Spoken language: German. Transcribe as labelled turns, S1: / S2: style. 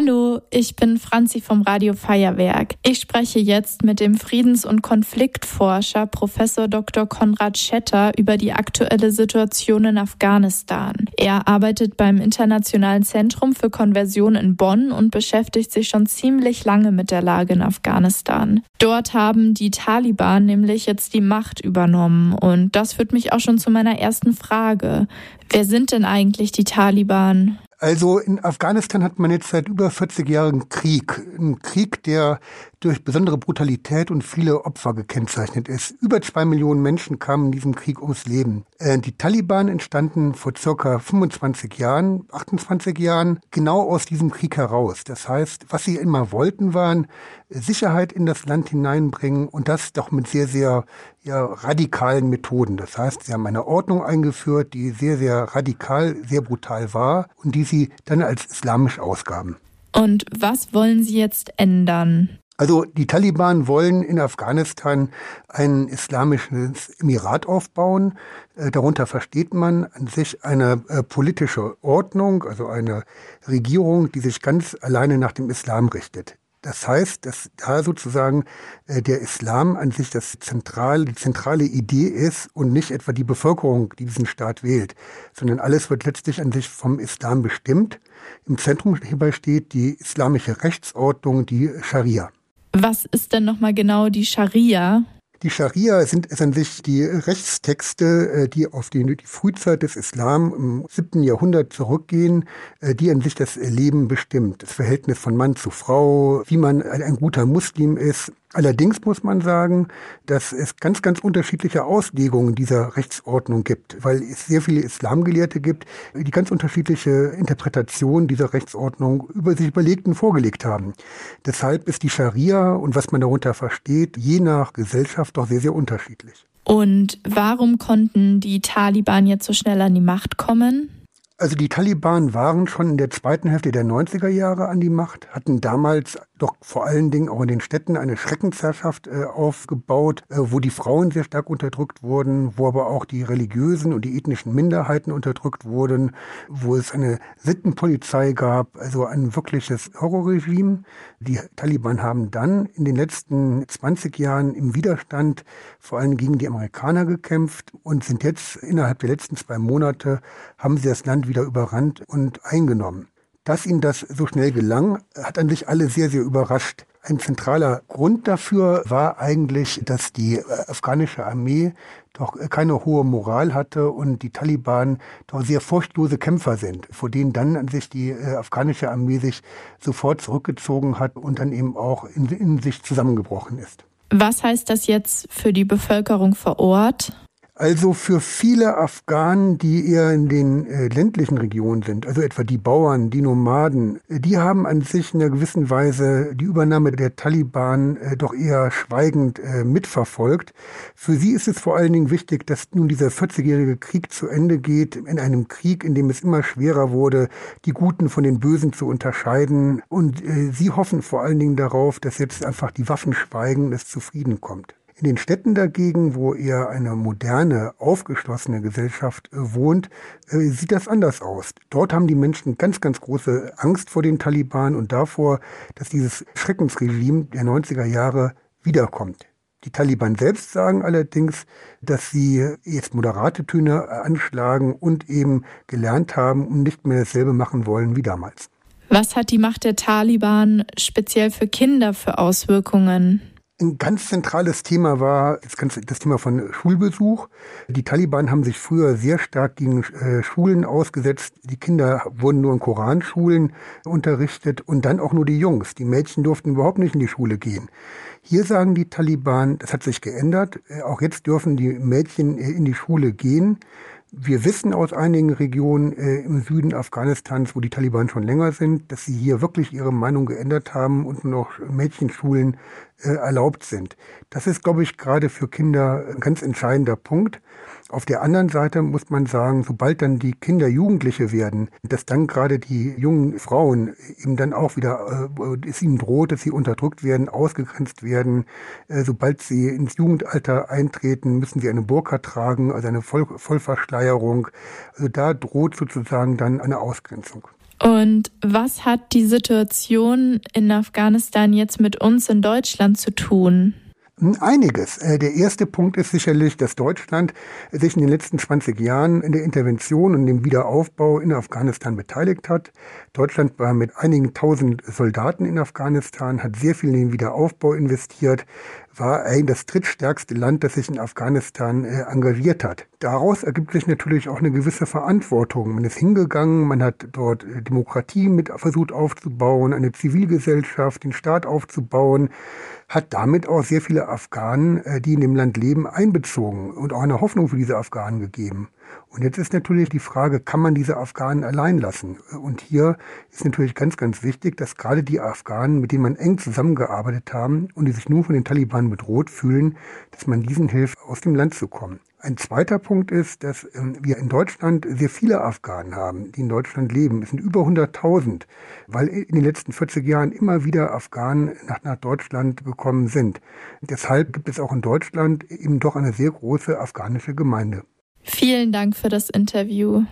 S1: Hallo, ich bin Franzi vom Radio Feuerwerk. Ich spreche jetzt mit dem Friedens- und Konfliktforscher Professor Dr. Konrad Schetter über die aktuelle Situation in Afghanistan. Er arbeitet beim Internationalen Zentrum für Konversion in Bonn und beschäftigt sich schon ziemlich lange mit der Lage in Afghanistan. Dort haben die Taliban nämlich jetzt die Macht übernommen und das führt mich auch schon zu meiner ersten Frage. Wer sind denn eigentlich die Taliban?
S2: Also in Afghanistan hat man jetzt seit über 40 Jahren Krieg. Ein Krieg, der durch besondere Brutalität und viele Opfer gekennzeichnet ist. Über zwei Millionen Menschen kamen in diesem Krieg ums Leben. Äh, die Taliban entstanden vor circa 25 Jahren, 28 Jahren, genau aus diesem Krieg heraus. Das heißt, was sie immer wollten, waren Sicherheit in das Land hineinbringen und das doch mit sehr, sehr ja, radikalen Methoden. Das heißt, sie haben eine Ordnung eingeführt, die sehr, sehr radikal, sehr brutal war und die sie dann als islamisch ausgaben.
S1: Und was wollen Sie jetzt ändern?
S2: Also die Taliban wollen in Afghanistan ein islamisches Emirat aufbauen. Äh, darunter versteht man an sich eine äh, politische Ordnung, also eine Regierung, die sich ganz alleine nach dem Islam richtet. Das heißt, dass da sozusagen äh, der Islam an sich das zentrale, die zentrale Idee ist und nicht etwa die Bevölkerung, die diesen Staat wählt, sondern alles wird letztlich an sich vom Islam bestimmt. Im Zentrum hierbei steht die islamische Rechtsordnung, die Scharia.
S1: Was ist denn nochmal genau die Scharia?
S2: Die Scharia sind es an sich die Rechtstexte, äh, die auf die, Frühzeit des Islam im siebten Jahrhundert zurückgehen, äh, die an sich das Leben bestimmt. Das Verhältnis von Mann zu Frau, wie man ein guter Muslim ist, Allerdings muss man sagen, dass es ganz, ganz unterschiedliche Auslegungen dieser Rechtsordnung gibt, weil es sehr viele Islamgelehrte gibt, die ganz unterschiedliche Interpretationen dieser Rechtsordnung über sich überlegt und vorgelegt haben. Deshalb ist die Scharia und was man darunter versteht, je nach Gesellschaft doch sehr, sehr unterschiedlich.
S1: Und warum konnten die Taliban jetzt so schnell an die Macht kommen?
S2: Also die Taliban waren schon in der zweiten Hälfte der 90er Jahre an die Macht, hatten damals doch vor allen Dingen auch in den Städten eine Schreckensherrschaft äh, aufgebaut, äh, wo die Frauen sehr stark unterdrückt wurden, wo aber auch die religiösen und die ethnischen Minderheiten unterdrückt wurden, wo es eine Sittenpolizei gab, also ein wirkliches Horrorregime. Die Taliban haben dann in den letzten 20 Jahren im Widerstand vor allem gegen die Amerikaner gekämpft und sind jetzt innerhalb der letzten zwei Monate haben sie das Land wieder überrannt und eingenommen. Dass ihnen das so schnell gelang, hat an sich alle sehr, sehr überrascht. Ein zentraler Grund dafür war eigentlich, dass die äh, afghanische Armee doch keine hohe Moral hatte und die Taliban doch sehr furchtlose Kämpfer sind, vor denen dann an sich die äh, afghanische Armee sich sofort zurückgezogen hat und dann eben auch in, in sich zusammengebrochen ist.
S1: Was heißt das jetzt für die Bevölkerung vor Ort?
S2: Also für viele Afghanen, die eher in den äh, ländlichen Regionen sind, also etwa die Bauern, die Nomaden, äh, die haben an sich in einer gewissen Weise die Übernahme der Taliban äh, doch eher schweigend äh, mitverfolgt. Für sie ist es vor allen Dingen wichtig, dass nun dieser 40-jährige Krieg zu Ende geht, in einem Krieg, in dem es immer schwerer wurde, die Guten von den Bösen zu unterscheiden. Und äh, sie hoffen vor allen Dingen darauf, dass jetzt einfach die Waffen schweigen, es zu Frieden kommt. In den Städten dagegen, wo eher eine moderne, aufgeschlossene Gesellschaft äh, wohnt, äh, sieht das anders aus. Dort haben die Menschen ganz, ganz große Angst vor den Taliban und davor, dass dieses Schreckensregime der 90er Jahre wiederkommt. Die Taliban selbst sagen allerdings, dass sie jetzt moderate Töne anschlagen und eben gelernt haben und nicht mehr dasselbe machen wollen wie damals.
S1: Was hat die Macht der Taliban speziell für Kinder für Auswirkungen?
S2: Ein ganz zentrales Thema war das Thema von Schulbesuch. Die Taliban haben sich früher sehr stark gegen äh, Schulen ausgesetzt. Die Kinder wurden nur in Koranschulen unterrichtet und dann auch nur die Jungs. Die Mädchen durften überhaupt nicht in die Schule gehen. Hier sagen die Taliban, das hat sich geändert. Äh, auch jetzt dürfen die Mädchen äh, in die Schule gehen. Wir wissen aus einigen Regionen äh, im Süden Afghanistans, wo die Taliban schon länger sind, dass sie hier wirklich ihre Meinung geändert haben und noch Mädchenschulen erlaubt sind. Das ist, glaube ich, gerade für Kinder ein ganz entscheidender Punkt. Auf der anderen Seite muss man sagen, sobald dann die Kinder Jugendliche werden, dass dann gerade die jungen Frauen eben dann auch wieder, äh, es ihnen droht, dass sie unterdrückt werden, ausgegrenzt werden. Äh, sobald sie ins Jugendalter eintreten, müssen sie eine Burka tragen, also eine Voll Vollverschleierung. Also da droht sozusagen dann eine Ausgrenzung.
S1: Und was hat die Situation in Afghanistan jetzt mit uns in Deutschland zu tun?
S2: Einiges. Äh, der erste Punkt ist sicherlich, dass Deutschland sich in den letzten 20 Jahren in der Intervention und dem Wiederaufbau in Afghanistan beteiligt hat. Deutschland war mit einigen tausend Soldaten in Afghanistan, hat sehr viel in den Wiederaufbau investiert, war eigentlich das drittstärkste Land, das sich in Afghanistan äh, engagiert hat. Daraus ergibt sich natürlich auch eine gewisse Verantwortung. Man ist hingegangen, man hat dort äh, Demokratie mit versucht aufzubauen, eine Zivilgesellschaft, den Staat aufzubauen, hat damit auch sehr viele Afghanen, äh, die in dem Land leben, einbezogen und auch eine Hoffnung für diese Afghanen gegeben. Und jetzt ist natürlich die Frage, kann man diese Afghanen allein lassen? Und hier ist natürlich ganz, ganz wichtig, dass gerade die Afghanen, mit denen man eng zusammengearbeitet haben und die sich nur von den Taliban bedroht fühlen, dass man diesen hilft, aus dem Land zu kommen. Ein zweiter Punkt ist, dass ähm, wir in Deutschland sehr viele Afghanen haben, die in Deutschland leben. Es sind über 100.000, weil in den letzten 40 Jahren immer wieder Afghanen nach, nach Deutschland gekommen sind. Deshalb gibt es auch in Deutschland eben doch eine sehr große afghanische Gemeinde.
S1: Vielen Dank für das Interview.